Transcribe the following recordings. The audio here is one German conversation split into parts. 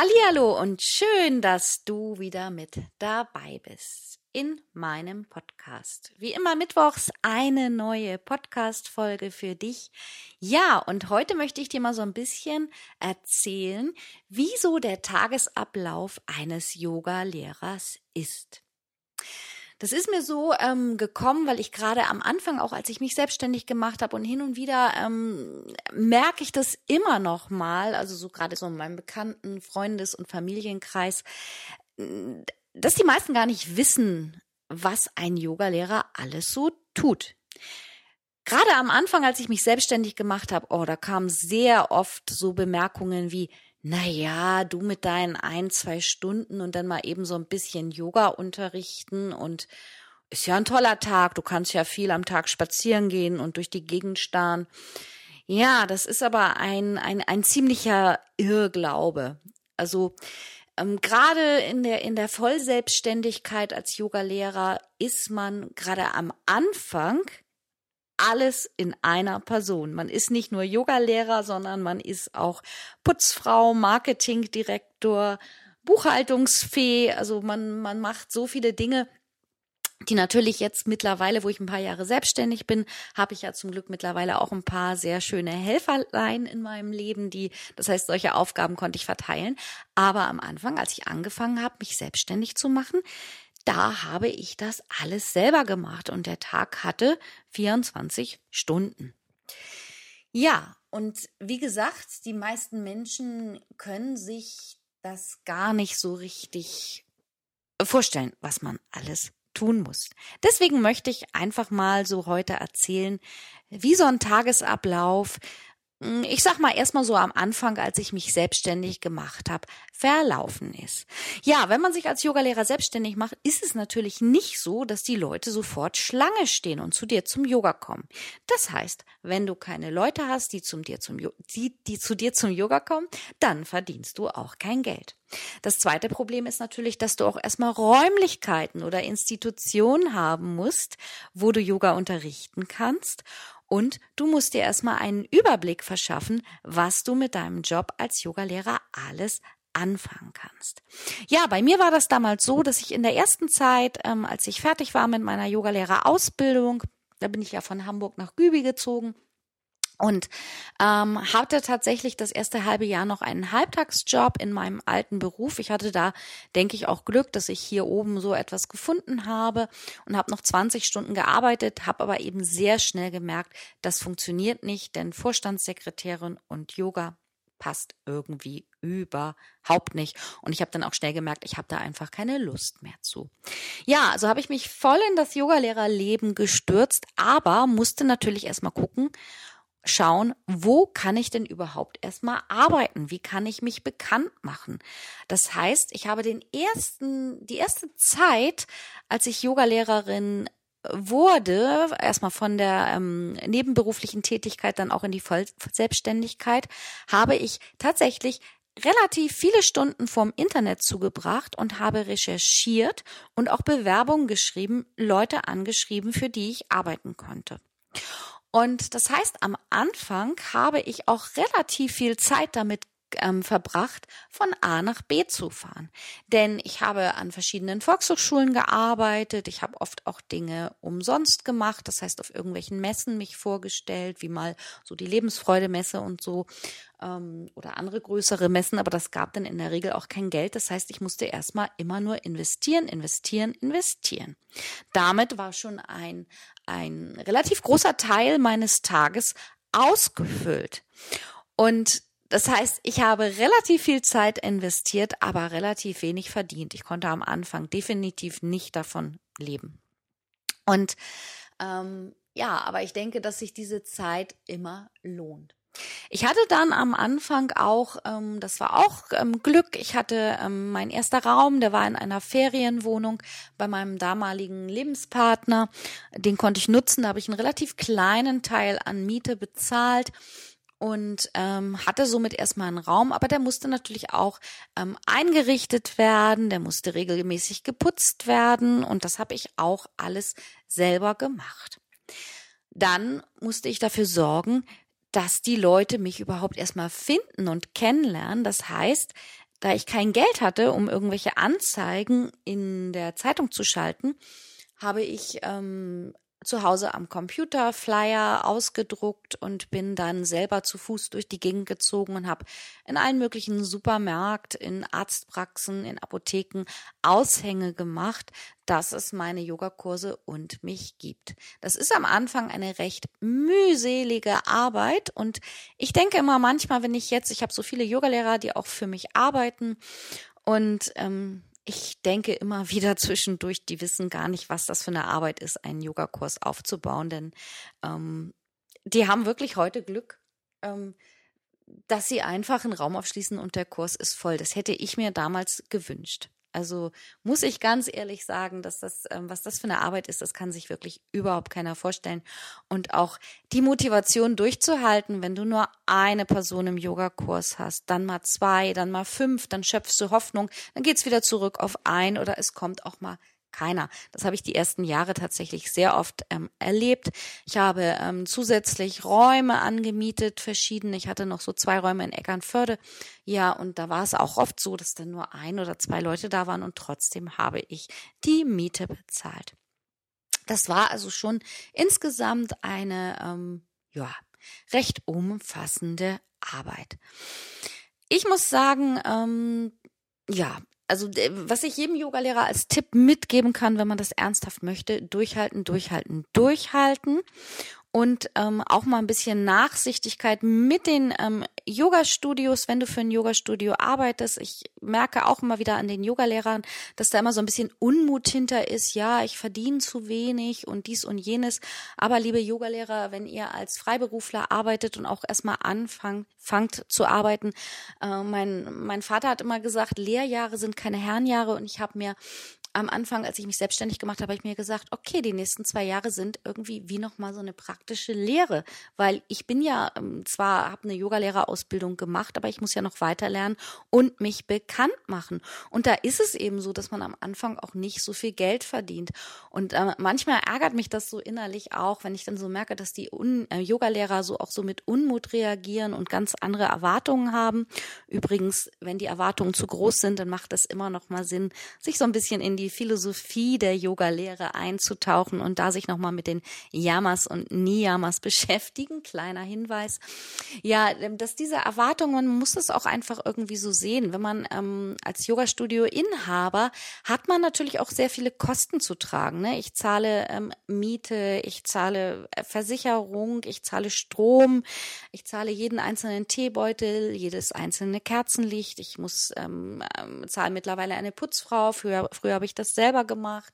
Hallihallo und schön, dass du wieder mit dabei bist in meinem Podcast. Wie immer mittwochs eine neue Podcast Folge für dich. Ja, und heute möchte ich dir mal so ein bisschen erzählen, wieso der Tagesablauf eines Yoga Lehrers ist. Das ist mir so ähm, gekommen, weil ich gerade am Anfang, auch als ich mich selbstständig gemacht habe und hin und wieder ähm, merke ich das immer noch mal, also so gerade so in meinem bekannten Freundes- und Familienkreis, dass die meisten gar nicht wissen, was ein Yogalehrer alles so tut. Gerade am Anfang, als ich mich selbstständig gemacht habe, oh, da kamen sehr oft so Bemerkungen wie, na ja, du mit deinen ein, zwei Stunden und dann mal eben so ein bisschen Yoga unterrichten und ist ja ein toller Tag. Du kannst ja viel am Tag spazieren gehen und durch die Gegend starren. Ja, das ist aber ein, ein, ein ziemlicher Irrglaube. Also, ähm, gerade in der, in der Vollselbstständigkeit als Yogalehrer ist man gerade am Anfang alles in einer Person. Man ist nicht nur Yogalehrer, sondern man ist auch Putzfrau, Marketingdirektor, Buchhaltungsfee. Also man, man macht so viele Dinge, die natürlich jetzt mittlerweile, wo ich ein paar Jahre selbstständig bin, habe ich ja zum Glück mittlerweile auch ein paar sehr schöne Helferlein in meinem Leben, die, das heißt, solche Aufgaben konnte ich verteilen. Aber am Anfang, als ich angefangen habe, mich selbstständig zu machen, da habe ich das alles selber gemacht und der Tag hatte 24 Stunden. Ja, und wie gesagt, die meisten Menschen können sich das gar nicht so richtig vorstellen, was man alles tun muss. Deswegen möchte ich einfach mal so heute erzählen, wie so ein Tagesablauf ich sag mal erstmal so am Anfang, als ich mich selbstständig gemacht habe, verlaufen ist. Ja, wenn man sich als Yogalehrer selbstständig macht, ist es natürlich nicht so, dass die Leute sofort Schlange stehen und zu dir zum Yoga kommen. Das heißt, wenn du keine Leute hast, die, zum dir zum, die, die zu dir zum Yoga kommen, dann verdienst du auch kein Geld. Das zweite Problem ist natürlich, dass du auch erstmal Räumlichkeiten oder Institutionen haben musst, wo du Yoga unterrichten kannst. Und du musst dir erstmal einen Überblick verschaffen, was du mit deinem Job als Yogalehrer alles anfangen kannst. Ja, bei mir war das damals so, dass ich in der ersten Zeit, ähm, als ich fertig war mit meiner Yogalehrerausbildung, da bin ich ja von Hamburg nach Gübi gezogen, und ähm, hatte tatsächlich das erste halbe Jahr noch einen Halbtagsjob in meinem alten Beruf. Ich hatte da, denke ich, auch Glück, dass ich hier oben so etwas gefunden habe und habe noch 20 Stunden gearbeitet, habe aber eben sehr schnell gemerkt, das funktioniert nicht, denn Vorstandssekretärin und Yoga passt irgendwie überhaupt nicht. Und ich habe dann auch schnell gemerkt, ich habe da einfach keine Lust mehr zu. Ja, also habe ich mich voll in das Yogalehrerleben gestürzt, aber musste natürlich erstmal gucken, schauen, wo kann ich denn überhaupt erstmal arbeiten? Wie kann ich mich bekannt machen? Das heißt, ich habe den ersten, die erste Zeit, als ich Yogalehrerin wurde, erstmal von der ähm, nebenberuflichen Tätigkeit dann auch in die Vollselbstständigkeit, habe ich tatsächlich relativ viele Stunden vom Internet zugebracht und habe recherchiert und auch Bewerbungen geschrieben, Leute angeschrieben, für die ich arbeiten konnte. Und das heißt, am Anfang habe ich auch relativ viel Zeit damit ähm, verbracht, von A nach B zu fahren. Denn ich habe an verschiedenen Volkshochschulen gearbeitet, ich habe oft auch Dinge umsonst gemacht, das heißt auf irgendwelchen Messen mich vorgestellt, wie mal so die Lebensfreude-Messe und so ähm, oder andere größere Messen, aber das gab dann in der Regel auch kein Geld. Das heißt, ich musste erstmal immer nur investieren, investieren, investieren. Damit war schon ein, ein relativ großer Teil meines Tages ausgefüllt. Und das heißt, ich habe relativ viel Zeit investiert, aber relativ wenig verdient. Ich konnte am Anfang definitiv nicht davon leben. Und ähm, ja, aber ich denke, dass sich diese Zeit immer lohnt. Ich hatte dann am Anfang auch, ähm, das war auch ähm, Glück, ich hatte ähm, mein erster Raum, der war in einer Ferienwohnung bei meinem damaligen Lebenspartner. Den konnte ich nutzen, da habe ich einen relativ kleinen Teil an Miete bezahlt und ähm, hatte somit erstmal einen Raum, aber der musste natürlich auch ähm, eingerichtet werden, der musste regelmäßig geputzt werden und das habe ich auch alles selber gemacht. Dann musste ich dafür sorgen, dass die Leute mich überhaupt erstmal finden und kennenlernen. Das heißt, da ich kein Geld hatte, um irgendwelche Anzeigen in der Zeitung zu schalten, habe ich ähm, zu Hause am Computer Flyer ausgedruckt und bin dann selber zu Fuß durch die Gegend gezogen und habe in allen möglichen Supermärkten, in Arztpraxen, in Apotheken Aushänge gemacht, dass es meine Yogakurse und mich gibt. Das ist am Anfang eine recht mühselige Arbeit und ich denke immer manchmal, wenn ich jetzt, ich habe so viele Yogalehrer, die auch für mich arbeiten und ähm, ich denke immer wieder zwischendurch, die wissen gar nicht, was das für eine Arbeit ist, einen Yogakurs aufzubauen, denn ähm, die haben wirklich heute Glück, ähm, dass sie einfach einen Raum aufschließen und der Kurs ist voll. Das hätte ich mir damals gewünscht. Also muss ich ganz ehrlich sagen, dass das, ähm, was das für eine Arbeit ist, das kann sich wirklich überhaupt keiner vorstellen. Und auch die Motivation durchzuhalten, wenn du nur eine Person im Yogakurs hast, dann mal zwei, dann mal fünf, dann schöpfst du Hoffnung, dann geht's wieder zurück auf ein oder es kommt auch mal keiner. Das habe ich die ersten Jahre tatsächlich sehr oft ähm, erlebt. Ich habe ähm, zusätzlich Räume angemietet, verschiedene. Ich hatte noch so zwei Räume in Eckernförde. Ja, und da war es auch oft so, dass dann nur ein oder zwei Leute da waren und trotzdem habe ich die Miete bezahlt. Das war also schon insgesamt eine, ähm, ja, recht umfassende Arbeit. Ich muss sagen, ähm, ja, also was ich jedem Yogalehrer als Tipp mitgeben kann, wenn man das ernsthaft möchte, durchhalten, durchhalten, durchhalten und ähm, auch mal ein bisschen Nachsichtigkeit mit den ähm, Yoga-Studios, wenn du für ein Yoga-Studio arbeitest. Ich merke auch immer wieder an den Yogalehrern, dass da immer so ein bisschen Unmut hinter ist. Ja, ich verdiene zu wenig und dies und jenes. Aber liebe Yogalehrer, wenn ihr als Freiberufler arbeitet und auch erstmal anfangt fangt zu arbeiten, äh, mein, mein Vater hat immer gesagt, Lehrjahre sind keine Herrenjahre und ich habe mir am Anfang, als ich mich selbstständig gemacht habe, habe ich mir gesagt, okay, die nächsten zwei Jahre sind irgendwie wie nochmal so eine praktische Lehre, weil ich bin ja ähm, zwar habe eine Yogalehrerausbildung gemacht, aber ich muss ja noch weiter lernen und mich bekannt machen. Und da ist es eben so, dass man am Anfang auch nicht so viel Geld verdient. Und äh, manchmal ärgert mich das so innerlich auch, wenn ich dann so merke, dass die Un äh, Yogalehrer so auch so mit Unmut reagieren und ganz andere Erwartungen haben. Übrigens, wenn die Erwartungen zu groß sind, dann macht es immer noch mal Sinn, sich so ein bisschen in die Philosophie der Yoga-Lehre einzutauchen und da sich nochmal mit den Yamas und Niyamas beschäftigen. Kleiner Hinweis. Ja, ähm, dass diese Erwartungen, man muss es auch einfach irgendwie so sehen. Wenn man ähm, als Yoga-Studio-Inhaber hat man natürlich auch sehr viele Kosten zu tragen. Ne? Ich zahle ähm, Miete, ich zahle äh, Versicherung, ich zahle Strom, ich zahle jeden einzelnen Teebeutel, jedes einzelne Kerzenlicht. Ich muss ähm, ähm, zahle mittlerweile eine Putzfrau. Früher, früher habe ich ich das selber gemacht.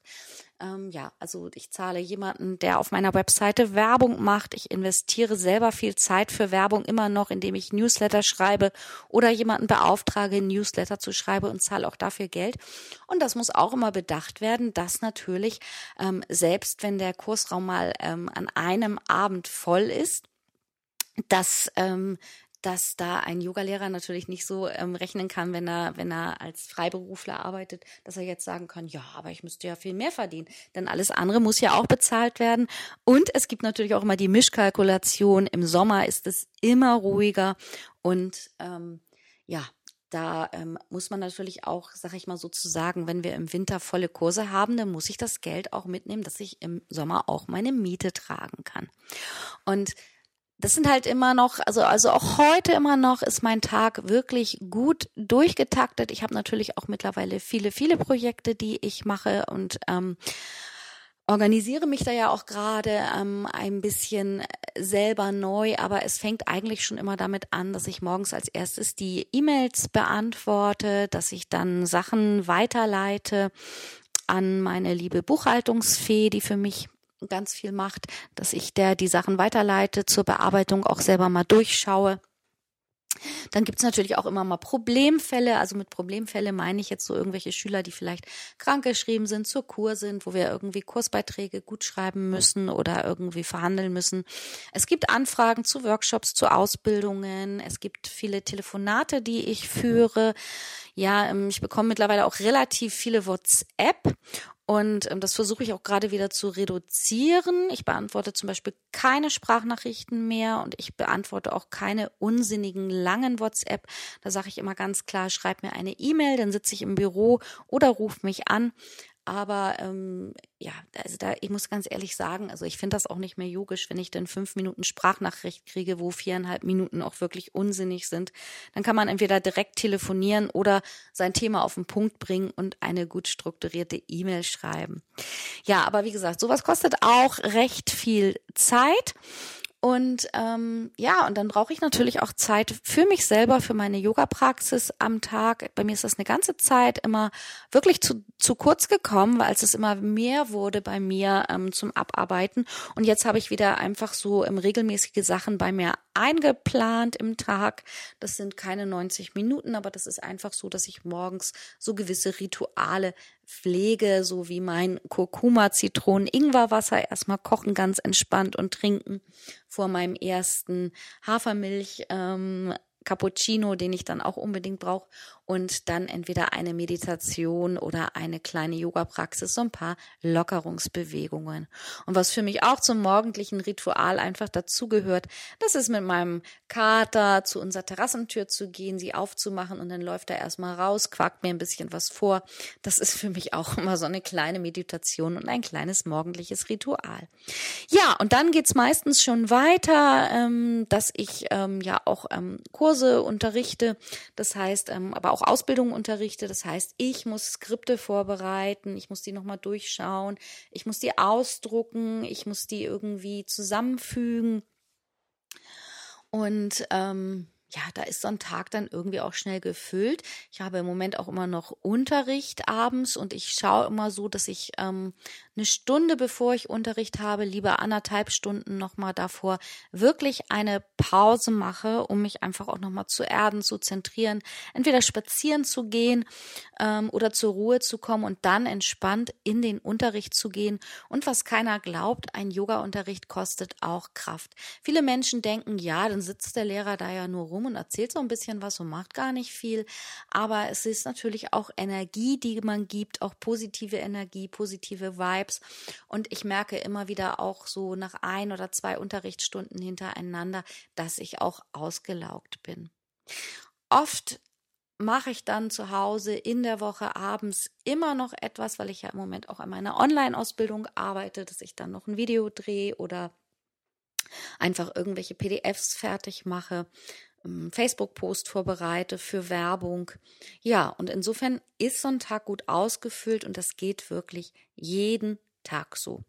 Ähm, ja, also ich zahle jemanden, der auf meiner Webseite Werbung macht. Ich investiere selber viel Zeit für Werbung immer noch, indem ich Newsletter schreibe oder jemanden beauftrage, Newsletter zu schreiben und zahle auch dafür Geld. Und das muss auch immer bedacht werden, dass natürlich ähm, selbst wenn der Kursraum mal ähm, an einem Abend voll ist, dass ähm, dass da ein Yogalehrer natürlich nicht so ähm, rechnen kann, wenn er, wenn er als Freiberufler arbeitet, dass er jetzt sagen kann, ja, aber ich müsste ja viel mehr verdienen. Denn alles andere muss ja auch bezahlt werden. Und es gibt natürlich auch immer die Mischkalkulation. Im Sommer ist es immer ruhiger und ähm, ja, da ähm, muss man natürlich auch, sag ich mal sozusagen, wenn wir im Winter volle Kurse haben, dann muss ich das Geld auch mitnehmen, dass ich im Sommer auch meine Miete tragen kann. Und das sind halt immer noch, also, also auch heute immer noch ist mein Tag wirklich gut durchgetaktet. Ich habe natürlich auch mittlerweile viele, viele Projekte, die ich mache und ähm, organisiere mich da ja auch gerade ähm, ein bisschen selber neu, aber es fängt eigentlich schon immer damit an, dass ich morgens als erstes die E-Mails beantworte, dass ich dann Sachen weiterleite an meine liebe Buchhaltungsfee, die für mich ganz viel macht, dass ich der die Sachen weiterleite, zur Bearbeitung auch selber mal durchschaue. Dann gibt's natürlich auch immer mal Problemfälle. Also mit Problemfälle meine ich jetzt so irgendwelche Schüler, die vielleicht krankgeschrieben sind, zur Kur sind, wo wir irgendwie Kursbeiträge gut schreiben müssen oder irgendwie verhandeln müssen. Es gibt Anfragen zu Workshops, zu Ausbildungen. Es gibt viele Telefonate, die ich führe. Ja, ähm, ich bekomme mittlerweile auch relativ viele WhatsApp Und ähm, das versuche ich auch gerade wieder zu reduzieren. Ich beantworte zum Beispiel keine Sprachnachrichten mehr und ich beantworte auch keine unsinnigen langen WhatsApp. Da sage ich immer ganz klar, schreib mir eine E-Mail, dann sitze ich im Büro oder ruf mich an. Aber ähm, ja, also da, ich muss ganz ehrlich sagen, also ich finde das auch nicht mehr yogisch, wenn ich dann fünf Minuten Sprachnachricht kriege, wo viereinhalb Minuten auch wirklich unsinnig sind. Dann kann man entweder direkt telefonieren oder sein Thema auf den Punkt bringen und eine gut strukturierte E-Mail schreiben. Ja, aber wie gesagt, sowas kostet auch recht viel Zeit. Und ähm, ja, und dann brauche ich natürlich auch Zeit für mich selber, für meine Yoga-Praxis am Tag. Bei mir ist das eine ganze Zeit immer wirklich zu, zu kurz gekommen, weil es immer mehr wurde bei mir ähm, zum Abarbeiten. Und jetzt habe ich wieder einfach so ähm, regelmäßige Sachen bei mir eingeplant im Tag. Das sind keine 90 Minuten, aber das ist einfach so, dass ich morgens so gewisse Rituale pflege, so wie mein Kurkuma, Zitronen, Ingwerwasser erstmal kochen ganz entspannt und trinken vor meinem ersten Hafermilch ähm, Cappuccino, den ich dann auch unbedingt brauche und dann entweder eine Meditation oder eine kleine Yoga-Praxis, so ein paar Lockerungsbewegungen. Und was für mich auch zum morgendlichen Ritual einfach dazugehört, das ist mit meinem Kater zu unserer Terrassentür zu gehen, sie aufzumachen und dann läuft er erstmal raus, quakt mir ein bisschen was vor. Das ist für mich auch immer so eine kleine Meditation und ein kleines morgendliches Ritual. Ja, und dann geht's meistens schon weiter, ähm, dass ich ähm, ja auch ähm, Kurse unterrichte. Das heißt, ähm, aber auch auch Ausbildung unterrichte. Das heißt, ich muss Skripte vorbereiten, ich muss die nochmal durchschauen, ich muss die ausdrucken, ich muss die irgendwie zusammenfügen. Und ähm, ja, da ist so ein Tag dann irgendwie auch schnell gefüllt. Ich habe im Moment auch immer noch Unterricht abends und ich schaue immer so, dass ich ähm, eine Stunde bevor ich Unterricht habe, lieber anderthalb Stunden nochmal davor, wirklich eine Pause mache, um mich einfach auch nochmal zu erden, zu zentrieren, entweder spazieren zu gehen ähm, oder zur Ruhe zu kommen und dann entspannt in den Unterricht zu gehen. Und was keiner glaubt, ein Yoga-Unterricht kostet auch Kraft. Viele Menschen denken, ja, dann sitzt der Lehrer da ja nur rum und erzählt so ein bisschen was und macht gar nicht viel. Aber es ist natürlich auch Energie, die man gibt, auch positive Energie, positive Vibes. Und ich merke immer wieder auch so nach ein oder zwei Unterrichtsstunden hintereinander, dass ich auch ausgelaugt bin. Oft mache ich dann zu Hause in der Woche abends immer noch etwas, weil ich ja im Moment auch an meiner Online-Ausbildung arbeite, dass ich dann noch ein Video drehe oder einfach irgendwelche PDFs fertig mache, Facebook-Post vorbereite für Werbung. Ja, und insofern ist so ein Tag gut ausgefüllt und das geht wirklich jeden Tag so.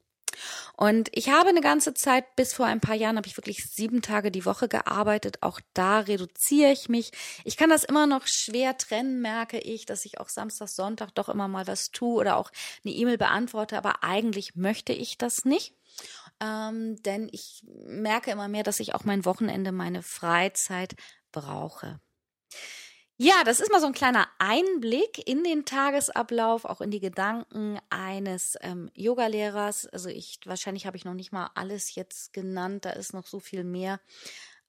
Und ich habe eine ganze Zeit, bis vor ein paar Jahren, habe ich wirklich sieben Tage die Woche gearbeitet. Auch da reduziere ich mich. Ich kann das immer noch schwer trennen, merke ich, dass ich auch Samstag, Sonntag doch immer mal was tue oder auch eine E-Mail beantworte. Aber eigentlich möchte ich das nicht ähm, denn ich merke immer mehr, dass ich auch mein Wochenende, meine Freizeit brauche. Ja, das ist mal so ein kleiner Einblick in den Tagesablauf, auch in die Gedanken eines ähm, Yogalehrers. Also ich, wahrscheinlich habe ich noch nicht mal alles jetzt genannt, da ist noch so viel mehr.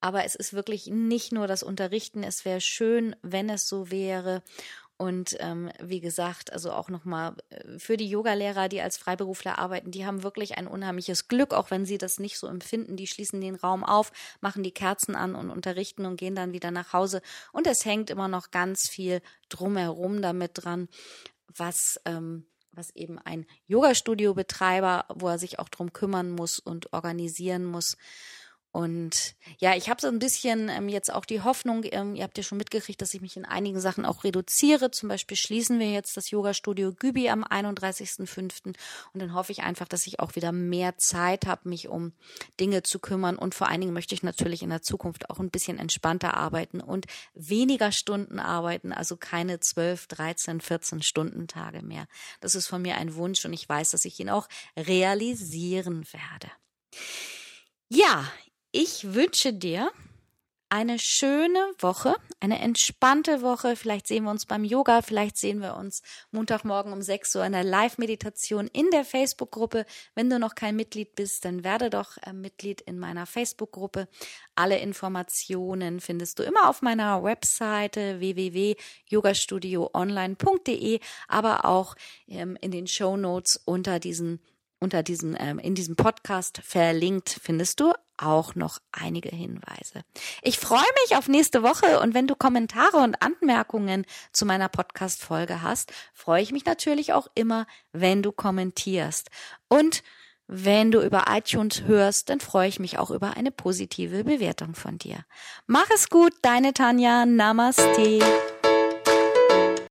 Aber es ist wirklich nicht nur das Unterrichten. Es wäre schön, wenn es so wäre. Und ähm, wie gesagt, also auch nochmal äh, für die Yogalehrer, die als Freiberufler arbeiten, die haben wirklich ein unheimliches Glück, auch wenn sie das nicht so empfinden. Die schließen den Raum auf, machen die Kerzen an und unterrichten und gehen dann wieder nach Hause. Und es hängt immer noch ganz viel drumherum damit dran, was ähm, was eben ein Yoga-Studio-Betreiber, wo er sich auch drum kümmern muss und organisieren muss. Und ja, ich habe so ein bisschen ähm, jetzt auch die Hoffnung, ähm, ihr habt ja schon mitgekriegt, dass ich mich in einigen Sachen auch reduziere. Zum Beispiel schließen wir jetzt das Yoga-Studio Gübi am 31.05. Und dann hoffe ich einfach, dass ich auch wieder mehr Zeit habe, mich um Dinge zu kümmern. Und vor allen Dingen möchte ich natürlich in der Zukunft auch ein bisschen entspannter arbeiten und weniger Stunden arbeiten, also keine 12, 13, 14 Stunden Tage mehr. Das ist von mir ein Wunsch und ich weiß, dass ich ihn auch realisieren werde. Ja, ich wünsche dir eine schöne Woche, eine entspannte Woche. Vielleicht sehen wir uns beim Yoga, vielleicht sehen wir uns Montagmorgen um 6 Uhr in der Live-Meditation in der Facebook-Gruppe. Wenn du noch kein Mitglied bist, dann werde doch äh, Mitglied in meiner Facebook-Gruppe. Alle Informationen findest du immer auf meiner Webseite www.yogastudioonline.de, aber auch ähm, in den Show Notes unter diesen unter diesen, ähm, in diesem Podcast verlinkt findest du auch noch einige Hinweise. Ich freue mich auf nächste Woche und wenn du Kommentare und Anmerkungen zu meiner Podcast-Folge hast, freue ich mich natürlich auch immer, wenn du kommentierst. Und wenn du über iTunes hörst, dann freue ich mich auch über eine positive Bewertung von dir. Mach es gut, deine Tanja. Namaste.